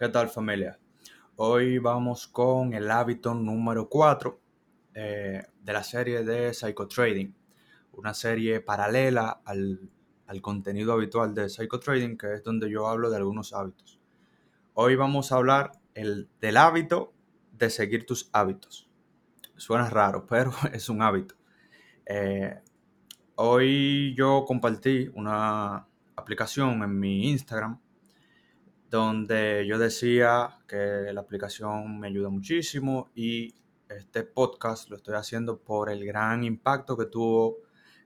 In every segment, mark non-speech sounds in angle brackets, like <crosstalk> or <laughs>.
¿Qué tal familia? Hoy vamos con el hábito número 4 eh, de la serie de Psychotrading, una serie paralela al, contenido habitual de Psychotrading, que es donde yo hablo de algunos hábitos. Hoy vamos a hablar el, del hábito de seguir tus hábitos. Suena raro, <laughs> pero es un hábito. Eh, hoy yo compartí una aplicación en mi Instagram donde yo decía que la aplicación me ayuda muchísimo y este podcast lo estoy haciendo por el gran impacto que tuvo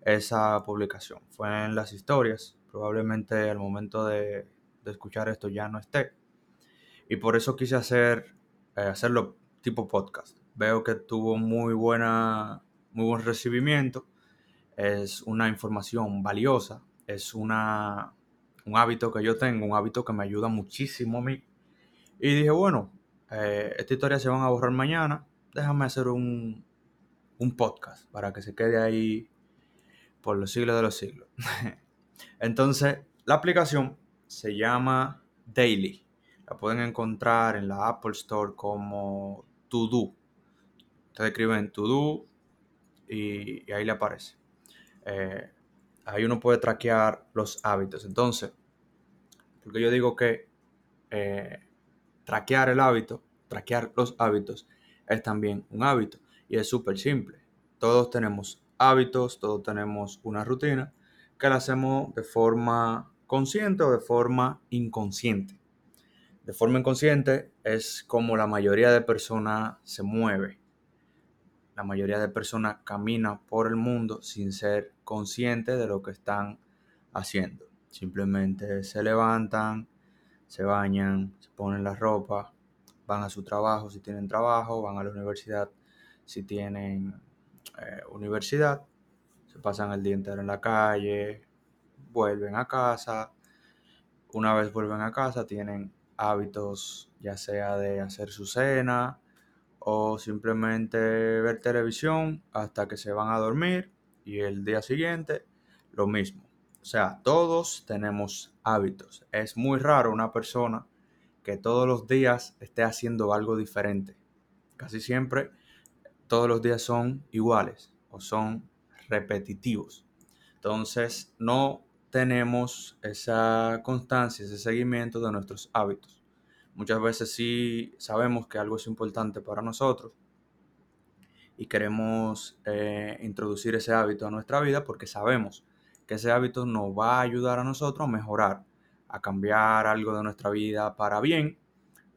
esa publicación. Fue en las historias, probablemente al momento de, escuchar esto ya no esté. Y por eso quise hacer, eh, hacerlo tipo podcast. Veo que tuvo muy, buena, muy buen recibimiento. Es una información valiosa, es una un hábito que yo tengo, un hábito que me ayuda muchísimo a mí. Y dije, bueno, eh, esta historia se van a borrar mañana, déjame hacer un, un podcast para que se quede ahí por los siglos de los siglos. <laughs> Entonces, la aplicación se llama Daily. La pueden encontrar en la Apple Store como To Do. Ustedes escriben To Do y, ahí le aparece. Eh, ahí uno puede traquear los hábitos. Entonces, porque yo digo que eh, traquear el hábito, traquear los hábitos, es también un hábito. Y es súper simple. Todos tenemos hábitos, todos tenemos una rutina que la hacemos de forma consciente o de forma inconsciente. De forma inconsciente es como la mayoría de personas se mueve la mayoría de personas camina por el mundo sin ser conscientes de lo que están haciendo. Simplemente se levantan, se bañan, se ponen la ropa, van a su trabajo si tienen trabajo, van a la universidad si tienen eh, universidad, se pasan el día entero en la calle, vuelven a casa. Una vez vuelven a casa tienen hábitos ya sea de hacer su cena, o simplemente ver televisión hasta que se van a dormir y el día siguiente lo mismo. O sea, todos tenemos hábitos. Es muy raro una persona que todos los días esté haciendo algo diferente. Casi siempre todos los días son iguales o son repetitivos. Entonces no tenemos esa constancia, ese seguimiento de nuestros hábitos. Muchas veces sí sabemos que algo es importante para nosotros y queremos eh, introducir ese hábito a nuestra vida porque sabemos que ese hábito nos va a ayudar a nosotros a mejorar, a cambiar algo de nuestra vida para bien.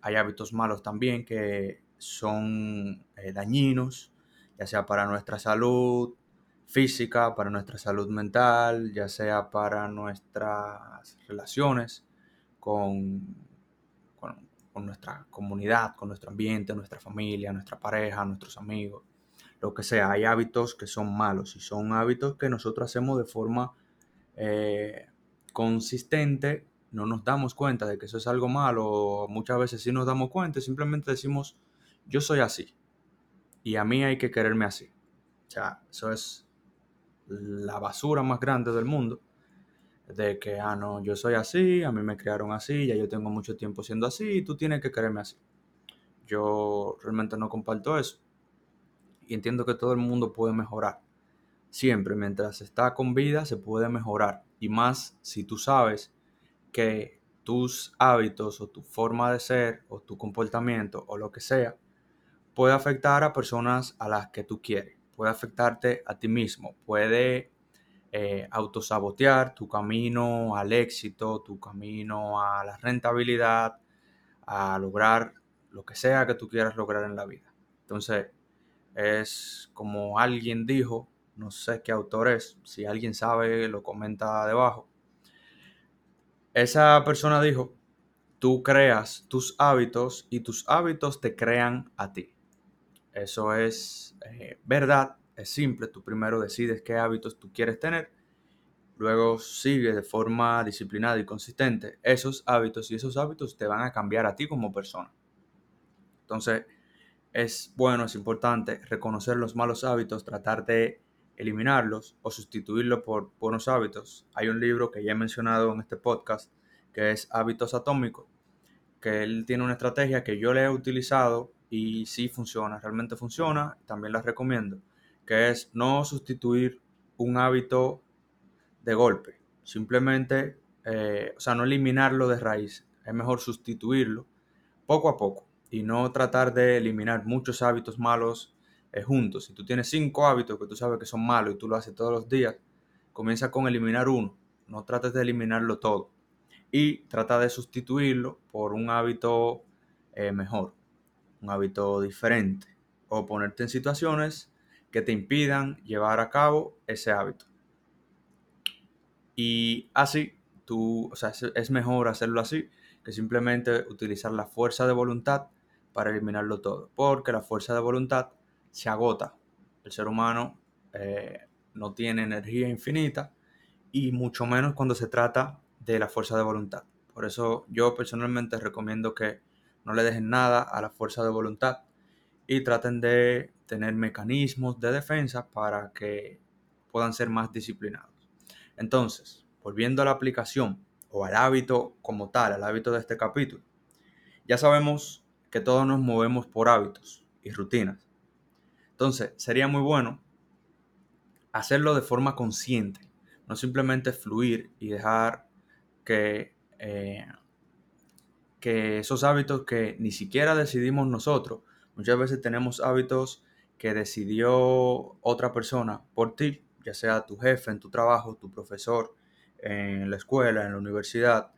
Hay hábitos malos también que son eh, dañinos, ya sea para nuestra salud física, para nuestra salud mental, ya sea para nuestras relaciones con con nuestra comunidad, con nuestro ambiente, nuestra familia, nuestra pareja, nuestros amigos, lo que sea. Hay hábitos que son malos y son hábitos que nosotros hacemos de forma eh, consistente. No nos damos cuenta de que eso es algo malo. Muchas veces sí nos damos cuenta y simplemente decimos, yo soy así. Y a mí hay que quererme así. O sea, eso es la basura más grande del mundo de que, ah, no, yo soy así, a mí me crearon así, ya yo tengo mucho tiempo siendo así y tú tienes que quererme así. Yo realmente no comparto eso. Y entiendo que todo el mundo puede mejorar. Siempre, mientras está con vida, se puede mejorar. Y más si tú sabes que tus hábitos o tu forma de ser o tu comportamiento o lo que sea puede afectar a personas a las que tú quieres. Puede afectarte a ti mismo. Puede eh, autosabotear tu camino al éxito, tu camino a la rentabilidad, a lograr lo que sea que tú quieras lograr en la vida. Entonces, es como alguien dijo, no sé qué autor es, si alguien sabe, lo comenta debajo. Esa persona dijo, tú creas tus hábitos y tus hábitos te crean a ti. Eso es eh, verdad es simple, tú primero decides qué hábitos tú quieres tener, luego sigues de forma disciplinada y consistente esos hábitos y esos hábitos te van a cambiar a ti como persona. Entonces, es bueno, es importante reconocer los malos hábitos, tratar de eliminarlos o sustituirlos por buenos hábitos. Hay un libro que ya he mencionado en este podcast que es Hábitos Atómicos, que él tiene una estrategia que yo le he utilizado y sí funciona, realmente funciona, también la recomiendo, que es no sustituir un hábito de golpe, simplemente, eh, o sea, no eliminarlo de raíz, es mejor sustituirlo poco a poco y no tratar de eliminar muchos hábitos malos eh, juntos. Si tú tienes cinco hábitos que tú sabes que son malos y tú lo haces todos los días, comienza con eliminar uno, no trates de eliminarlo todo y trata de sustituirlo por un hábito eh, mejor, un hábito diferente o ponerte en situaciones que te impidan llevar a cabo ese hábito. Y así, tú, o sea, es mejor hacerlo así que simplemente utilizar la fuerza de voluntad para eliminarlo todo, porque la fuerza de voluntad se agota. El ser humano eh, no tiene energía infinita y mucho menos cuando se trata de la fuerza de voluntad. Por eso yo personalmente recomiendo que no le dejen nada a la fuerza de voluntad y traten de tener mecanismos de defensa para que puedan ser más disciplinados. Entonces, volviendo a la aplicación o al hábito como tal, al hábito de este capítulo, ya sabemos que todos nos movemos por hábitos y rutinas. Entonces, sería muy bueno hacerlo de forma consciente, no simplemente fluir y dejar que, eh, que esos hábitos que ni siquiera decidimos nosotros, muchas veces tenemos hábitos que decidió otra persona por ti, ya sea tu jefe en tu trabajo, tu profesor en la escuela, en la universidad,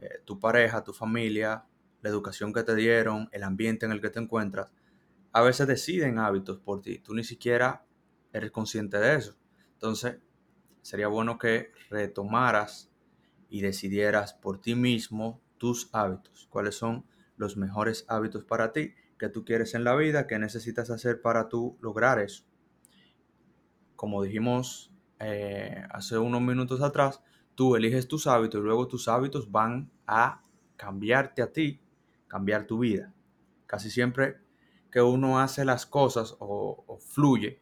eh, tu pareja, tu familia, la educación que te dieron, el ambiente en el que te encuentras, a veces deciden hábitos por ti. Tú ni siquiera eres consciente de eso. Entonces, sería bueno que retomaras y decidieras por ti mismo tus hábitos, cuáles son los mejores hábitos para ti que tú quieres en la vida, que necesitas hacer para tú lograr eso. Como dijimos eh, hace unos minutos atrás, tú eliges tus hábitos y luego tus hábitos van a cambiarte a ti cambiar tu vida. Casi siempre que uno hace las cosas o, fluye,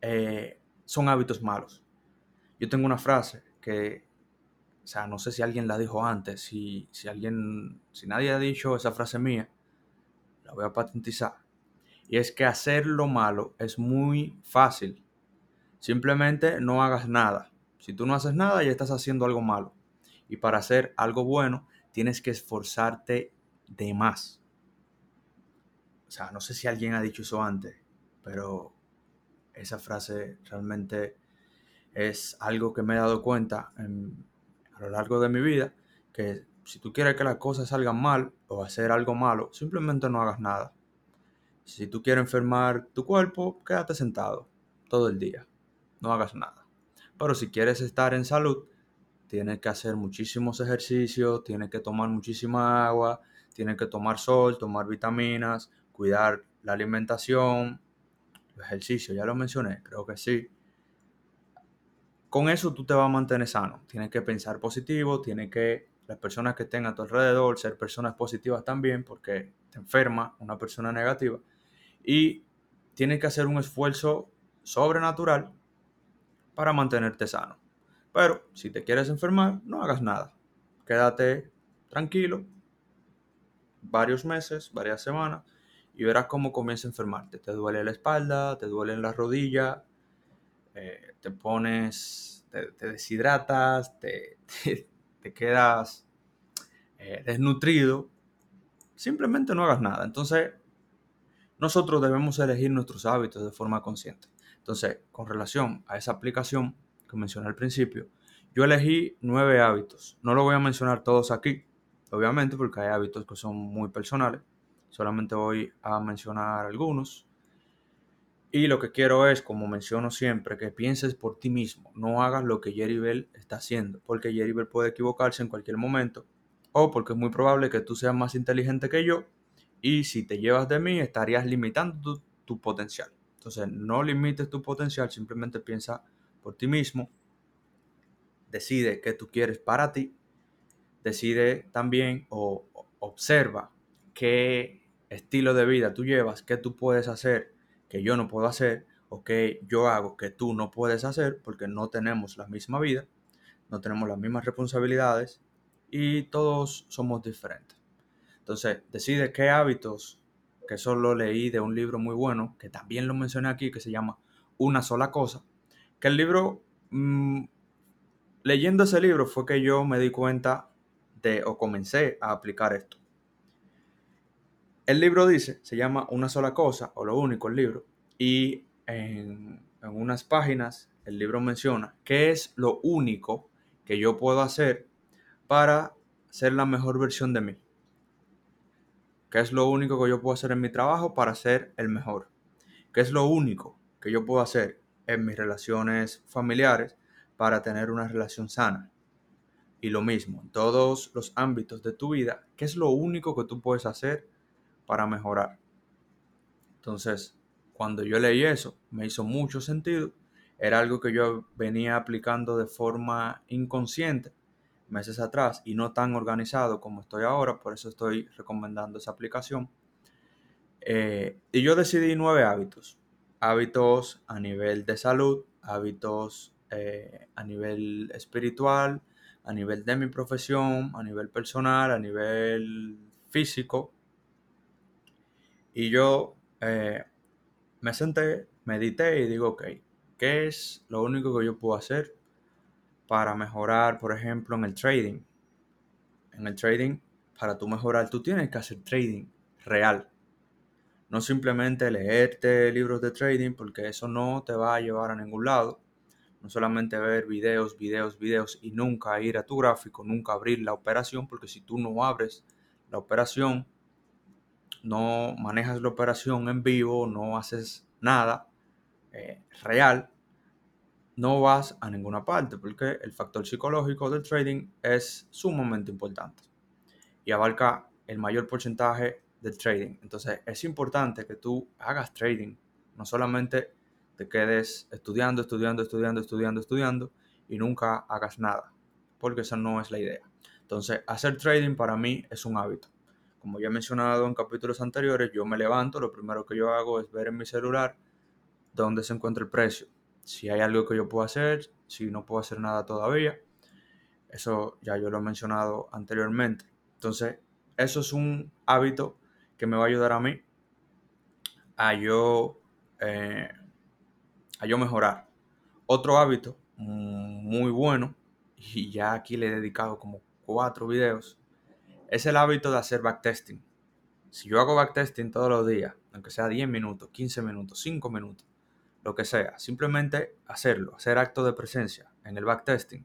eh, son hábitos malos. Yo tengo una frase que, o sea, no sé si alguien la dijo antes, si, si alguien, si nadie ha dicho esa frase mía, la voy a patentizar. Y es que hacer lo malo es muy fácil. Simplemente no hagas nada. Si tú no haces nada, ya estás haciendo algo malo. Y para hacer algo bueno, tienes que esforzarte de más. O sea, no sé si alguien ha dicho eso antes, pero esa frase realmente es algo que me he dado cuenta a lo largo de mi vida, que si tú quieres que las cosas salgan mal o hacer algo malo, simplemente no hagas nada. Si tú quieres enfermar tu cuerpo, quédate sentado todo el día, no hagas nada. Pero si quieres estar en salud, tienes que hacer muchísimos ejercicios, tienes que tomar muchísima agua, tiene que tomar sol, tomar vitaminas, cuidar la alimentación, el ejercicio, ya lo mencioné, creo que sí. Con eso tú te vas a mantener sano. Tienes que pensar positivo, tienes que las personas que estén a tu alrededor ser personas positivas también, porque te enferma una persona negativa. Y tienes que hacer un esfuerzo sobrenatural para mantenerte sano. Pero si te quieres enfermar, no hagas nada. Quédate tranquilo, varios meses, varias semanas, y verás cómo comienza a enfermarte. Te duele la espalda, te duelen las rodillas, eh, te pones, te, deshidratas, te, <laughs> te, quedas eh, desnutrido. Simplemente no hagas nada. Entonces, nosotros debemos elegir nuestros hábitos de forma consciente. Entonces, con relación a esa aplicación que mencioné al principio, yo elegí nueve hábitos. No lo voy a mencionar todos aquí, obviamente, porque hay hábitos que son muy personales. Solamente voy a mencionar algunos. Y lo que quiero es, como menciono siempre, que pienses por ti mismo. No hagas lo que Jerry Bell está haciendo, porque Jerry Bell puede equivocarse en cualquier momento. O porque es muy probable que tú seas más inteligente que yo. Y si te llevas de mí, estarías limitando tu, tu potencial. Entonces, no limites tu potencial, simplemente piensa por ti mismo. Decide qué tú quieres para ti decide también o observa qué estilo de vida tú llevas, qué tú puedes hacer que yo no puedo hacer o que yo hago que tú no puedes hacer porque no tenemos la misma vida, no tenemos las mismas responsabilidades y todos somos diferentes. Entonces, decide qué hábitos, que eso lo leí de un libro muy bueno, que también lo mencioné aquí, que se llama Una sola cosa, que el libro, mm, leyendo ese libro fue que yo me di cuenta de, o comencé a aplicar esto. El libro dice, se llama Una sola cosa, o lo único el libro, y en, unas páginas el libro menciona qué es lo único que yo puedo hacer para ser la mejor versión de mí. ¿Qué es lo único que yo puedo hacer en mi trabajo para ser el mejor? ¿Qué es lo único que yo puedo hacer en mis relaciones familiares para tener una relación sana? Y lo mismo, en todos los ámbitos de tu vida, ¿qué es lo único que tú puedes hacer para mejorar? Entonces, cuando yo leí eso, me hizo mucho sentido. Era algo que yo venía aplicando de forma inconsciente meses atrás y no tan organizado como estoy ahora, por eso estoy recomendando esa aplicación. Eh, y yo decidí nueve hábitos. Hábitos a nivel de salud, hábitos eh, a nivel espiritual, a nivel de mi profesión, a nivel personal, a nivel físico. Y yo eh, me senté, medité y digo, ok, ¿qué es lo único que yo puedo hacer para mejorar, por ejemplo, en el trading. En el trading, para tú mejorar, tú tienes que hacer trading real. No simplemente leerte libros de trading, porque eso no te va a llevar a ningún lado. No solamente ver videos, videos, videos y nunca ir a tu gráfico, nunca abrir la operación, porque si tú no abres la operación, no manejas la operación en vivo, no haces nada eh, real, no vas a ninguna parte porque el factor psicológico del trading es sumamente importante y abarca el mayor porcentaje del trading. Entonces es importante que tú hagas trading, no solamente te quedes estudiando, estudiando, estudiando, estudiando, estudiando y nunca hagas nada, porque esa no es la idea. Entonces hacer trading para mí es un hábito. Como ya he mencionado en capítulos anteriores, yo me levanto, lo primero que yo hago es ver en mi celular dónde se encuentra el precio si hay algo que yo puedo hacer, si no puedo hacer nada todavía. Eso ya yo lo he mencionado anteriormente. Entonces, eso es un hábito que me va a ayudar a mí a yo, eh, a yo mejorar. Otro hábito muy bueno, y ya aquí le he dedicado como cuatro videos, es el hábito de hacer backtesting. Si yo hago backtesting todos los días, aunque sea 10 minutos, 15 minutos, 5 minutos, lo que sea, simplemente hacerlo, hacer acto de presencia en el backtesting.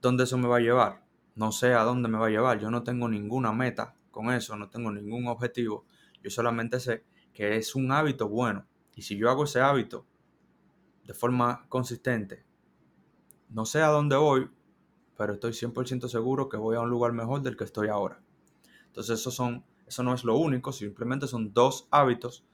¿Dónde eso me va a llevar? No sé a dónde me va a llevar, yo no tengo ninguna meta con eso, no tengo ningún objetivo, yo solamente sé que es un hábito bueno y si yo hago ese hábito de forma consistente, no sé a dónde voy, pero estoy 100% seguro que voy a un lugar mejor del que estoy ahora. Entonces eso, son, eso no es lo único, simplemente son dos hábitos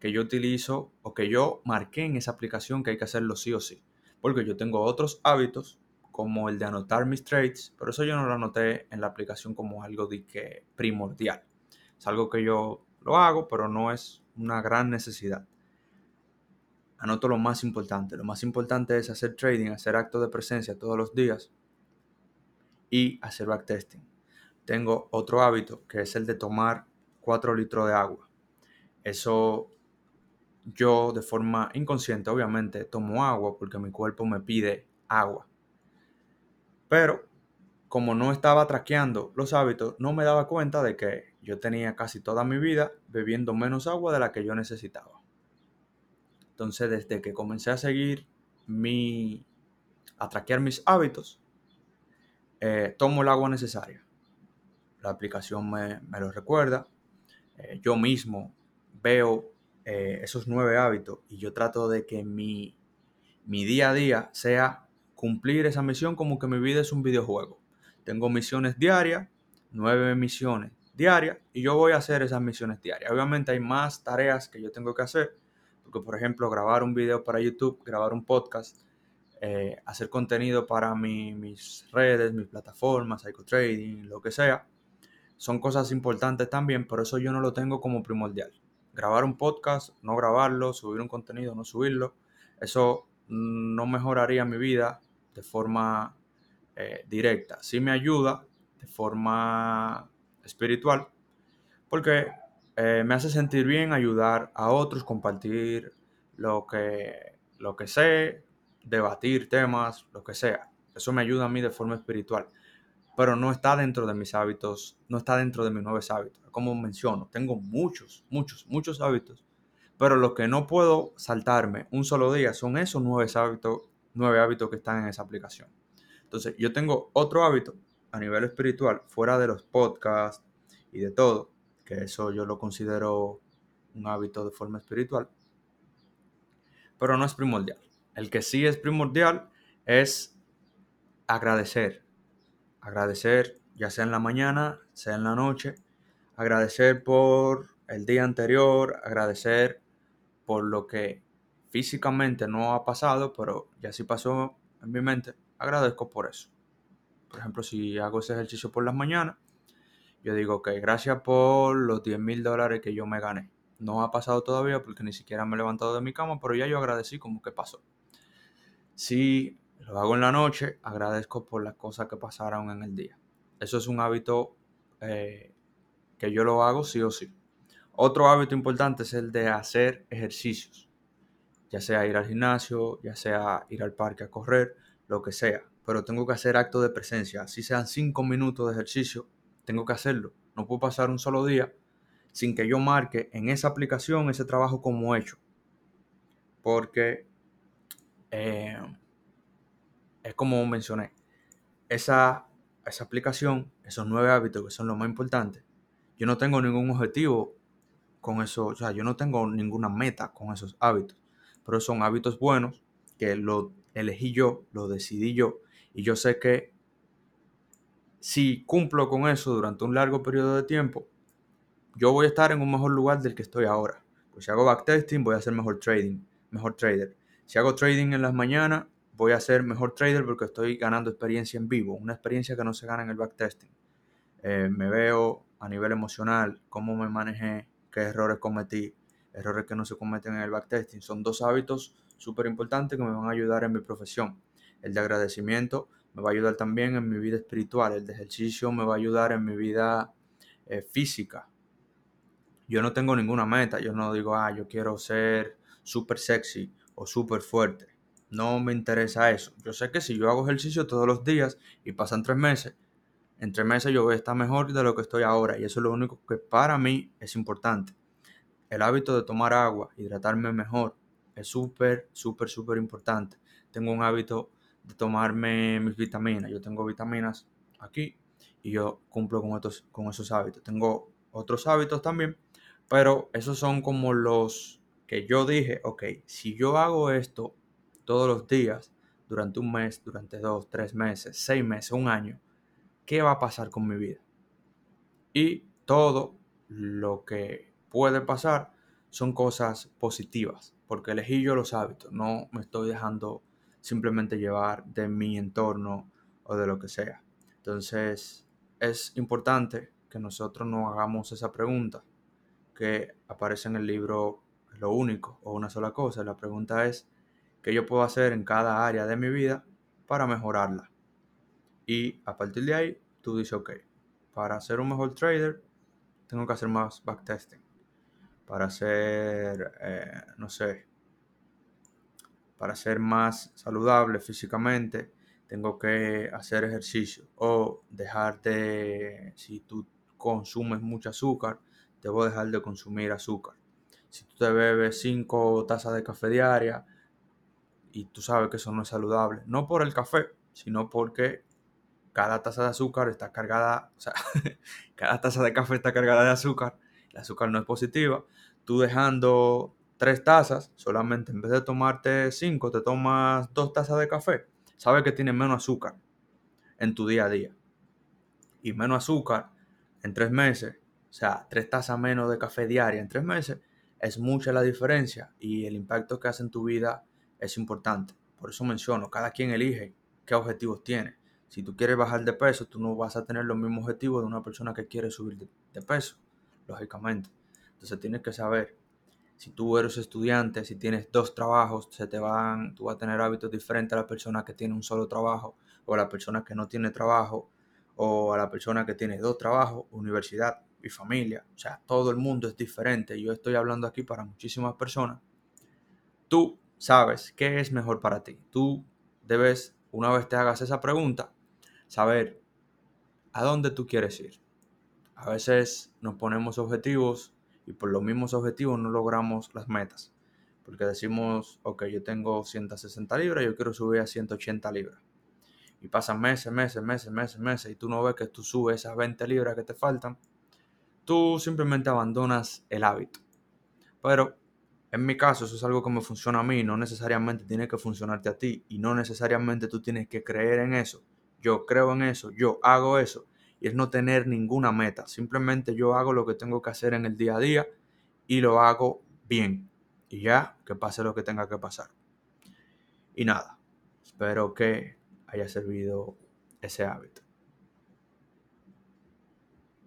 que yo utilizo o que yo marqué en esa aplicación que hay que hacerlo sí o sí. Porque yo tengo otros hábitos como el de anotar mis trades, pero eso yo no lo anoté en la aplicación como algo de que primordial. Es algo que yo lo hago, pero no es una gran necesidad. Anoto lo más importante. Lo más importante es hacer trading, hacer actos de presencia todos los días y hacer backtesting. Tengo otro hábito que es el de tomar 4 litros de agua. Eso yo de forma inconsciente, obviamente, tomo agua porque mi cuerpo me pide agua. Pero como no estaba traqueando los hábitos, no me daba cuenta de que yo tenía casi toda mi vida bebiendo menos agua de la que yo necesitaba. Entonces, desde que comencé a seguir mi, a traquear mis hábitos, eh, tomo el agua necesaria. La aplicación me, lo recuerda. Eh, yo mismo veo eh, esos nueve hábitos y yo trato de que mi, mi día a día sea cumplir esa misión como que mi vida es un videojuego. Tengo misiones diarias, nueve misiones diarias y yo voy a hacer esas misiones diarias. Obviamente hay más tareas que yo tengo que hacer, porque por ejemplo grabar un video para YouTube, grabar un podcast, eh, hacer contenido para mis redes, mis plataformas, trading lo que sea, son cosas importantes también, pero eso yo no lo tengo como primordial grabar un podcast, no grabarlo, subir un contenido, no subirlo, eso no mejoraría mi vida de forma eh, directa. Sí me ayuda de forma espiritual, porque eh, me hace sentir bien ayudar a otros, compartir lo que, lo que sé, debatir temas, lo que sea. Eso me ayuda a mí de forma espiritual, pero no está dentro de mis hábitos, no está dentro de mis nueve hábitos. Como menciono, tengo muchos, muchos, muchos hábitos, pero lo que no puedo saltarme un solo día son esos nueve hábitos, nueve hábitos que están en esa aplicación. Entonces, yo tengo otro hábito a nivel espiritual, fuera de los podcasts y de todo, que eso yo lo considero un hábito de forma espiritual, pero no es primordial. El que sí es primordial es agradecer. Agradecer, ya sea en la mañana, sea en la noche. Agradecer por el día anterior, agradecer por lo que físicamente no ha pasado, pero ya sí pasó en mi mente. Agradezco por eso. Por ejemplo, si hago ese ejercicio por las mañanas, yo digo, ok, gracias por los 10 mil dólares que yo me gané. No ha pasado todavía porque ni siquiera me he levantado de mi cama, pero ya yo agradecí como que pasó. Si lo hago en la noche, agradezco por las cosas que pasaron en el día. Eso es un hábito eh, que yo lo hago sí o sí. Otro hábito importante es el de hacer ejercicios, ya sea ir al gimnasio, ya sea ir al parque a correr, lo que sea. Pero tengo que hacer acto de presencia, así sean cinco minutos de ejercicio, tengo que hacerlo. No puedo pasar un solo día sin que yo marque en esa aplicación ese trabajo como hecho. Porque eh, es como mencioné, esa, esa aplicación, esos nueve hábitos que son los más importantes, yo no tengo ningún objetivo con eso, o sea, yo no tengo ninguna meta con esos hábitos, pero son hábitos buenos que lo elegí yo, lo decidí yo, y yo sé que si cumplo con eso durante un largo periodo de tiempo, yo voy a estar en un mejor lugar del que estoy ahora. Pues si hago backtesting, voy a ser mejor trading, mejor trader. Si hago trading en las mañanas, voy a ser mejor trader porque estoy ganando experiencia en vivo, una experiencia que no se gana en el backtesting. Eh, me veo a nivel emocional, cómo me manejé, qué errores cometí, errores que no se cometen en el backtesting. Son dos hábitos súper importantes que me van a ayudar en mi profesión. El de agradecimiento me va a ayudar también en mi vida espiritual, el de ejercicio me va a ayudar en mi vida eh, física. Yo no tengo ninguna meta, yo no digo, ah, yo quiero ser súper sexy o súper fuerte. No me interesa eso. Yo sé que si yo hago ejercicio todos los días y pasan tres meses, en tres meses yo voy a estar mejor de lo que estoy ahora. Y eso es lo único que para mí es importante. El hábito de tomar agua, hidratarme mejor, es súper, súper, súper importante. Tengo un hábito de tomarme mis vitaminas. Yo tengo vitaminas aquí y yo cumplo con, estos, con esos hábitos. Tengo otros hábitos también, pero esos son como los que yo dije, ok, si yo hago esto todos los días, durante un mes, durante dos, tres meses, seis meses, un año, ¿qué va a pasar con mi vida? Y todo lo que puede pasar son cosas positivas, porque elegí yo los hábitos, no me estoy dejando simplemente llevar de mi entorno o de lo que sea. Entonces, es importante que nosotros no hagamos esa pregunta que aparece en el libro Lo único o una sola cosa. La pregunta es, ¿qué yo puedo hacer en cada área de mi vida para mejorarla? Y a partir de ahí, tú dices, ok, para ser un mejor trader, tengo que hacer más backtesting. Para ser, eh, no sé, para ser más saludable físicamente, tengo que hacer ejercicio o dejar de, si tú consumes mucho azúcar, debo dejar de consumir azúcar. Si tú te bebes 5 tazas de café diaria y tú sabes que eso no es saludable, no por el café, sino porque cada taza de azúcar está cargada, o sea, <laughs> cada taza de café está cargada de azúcar, el azúcar no es positiva, tú dejando tres tazas, solamente en vez de tomarte cinco, te tomas dos tazas de café, sabes que tiene menos azúcar en tu día a día. Y menos azúcar en tres meses, o sea, tres tazas menos de café diaria en tres meses, es mucha la diferencia y el impacto que hace en tu vida es importante. Por eso menciono, cada quien elige qué objetivos tiene. Si tú quieres bajar de peso, tú no vas a tener los mismos objetivos de una persona que quiere subir de, peso, lógicamente. Entonces tienes que saber, si tú eres estudiante, si tienes dos trabajos, se te van, tú vas a tener hábitos diferentes a la persona que tiene un solo trabajo o a la persona que no tiene trabajo o a la persona que tiene dos trabajos, universidad y familia. O sea, todo el mundo es diferente. Yo estoy hablando aquí para muchísimas personas. Tú sabes qué es mejor para ti. Tú debes, una vez te hagas esa pregunta, saber a dónde tú quieres ir. A veces nos ponemos objetivos y por los mismos objetivos no logramos las metas. Porque decimos, ok, yo tengo 160 libras, yo quiero subir a 180 libras. Y pasan meses, meses, meses, meses, meses, y tú no ves que tú subes esas 20 libras que te faltan. Tú simplemente abandonas el hábito. Pero en mi caso, eso es algo que me funciona a mí, no necesariamente tiene que funcionarte a ti y no necesariamente tú tienes que creer en eso. Yo creo en eso, yo hago eso y es no tener ninguna meta. Simplemente yo hago lo que tengo que hacer en el día a día y lo hago bien. Y ya, que pase lo que tenga que pasar. Y nada, espero que haya servido ese hábito.